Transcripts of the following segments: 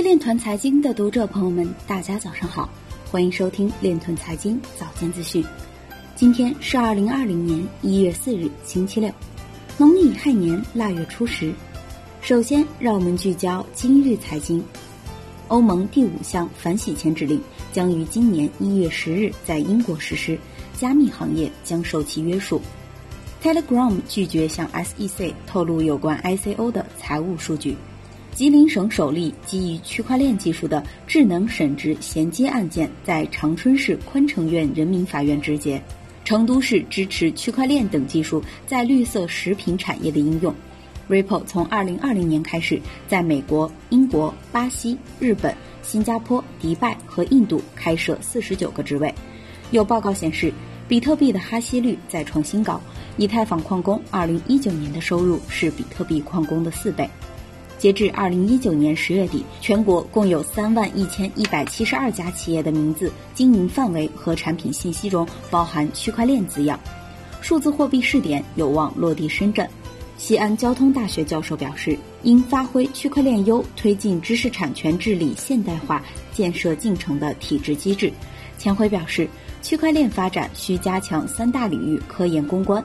位链团财经的读者朋友们，大家早上好，欢迎收听链团财经早间资讯。今天是二零二零年一月四日，星期六，农历亥年腊月初十。首先，让我们聚焦今日财经。欧盟第五项反洗钱指令将于今年一月十日在英国实施，加密行业将受其约束。Telegram 拒绝向 SEC 透露有关 ICO 的财务数据。吉林省首例基于区块链技术的智能审值衔接案件在长春市宽城县人民法院执结。成都市支持区块链等技术在绿色食品产业的应用。Ripple 从2020年开始，在美国、英国、巴西、日本、新加坡、迪拜和印度开设49个职位。有报告显示，比特币的哈希率再创新高。以太坊矿工2019年的收入是比特币矿工的四倍。截至2019年10月底，全国共有3万1172家企业的名字、经营范围和产品信息中包含区块链字样。数字货币试点有望落地深圳。西安交通大学教授表示，应发挥区块链优推进知识产权治理现代化建设进程的体制机制。钱辉表示，区块链发展需加强三大领域科研攻关。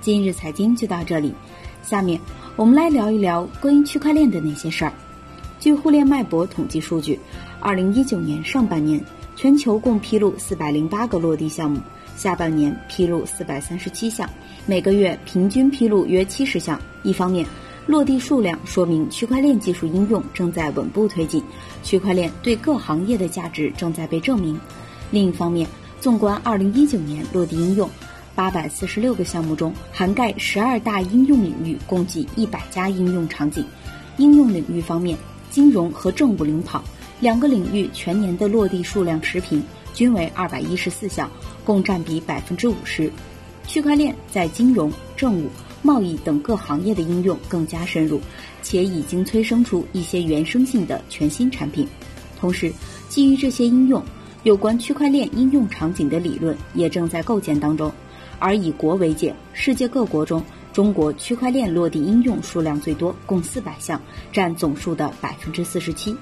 今日财经就到这里，下面我们来聊一聊关于区块链的那些事儿。据互联脉搏统计数据，二零一九年上半年全球共披露四百零八个落地项目，下半年披露四百三十七项。每个月平均披露约七十项。一方面，落地数量说明区块链技术应用正在稳步推进，区块链对各行业的价值正在被证明；另一方面，纵观二零一九年落地应用，八百四十六个项目中，涵盖十二大应用领域，共计一百家应用场景。应用领域方面，金融和政务领跑，两个领域全年的落地数量持平，均为二百一十四项，共占比百分之五十。区块链在金融、政务、贸易等各行业的应用更加深入，且已经催生出一些原生性的全新产品。同时，基于这些应用，有关区块链应用场景的理论也正在构建当中。而以国为界，世界各国中，中国区块链落地应用数量最多，共四百项，占总数的百分之四十七。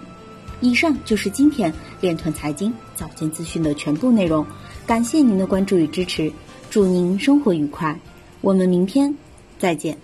以上就是今天链团财经早间资讯的全部内容，感谢您的关注与支持。祝您生活愉快，我们明天再见。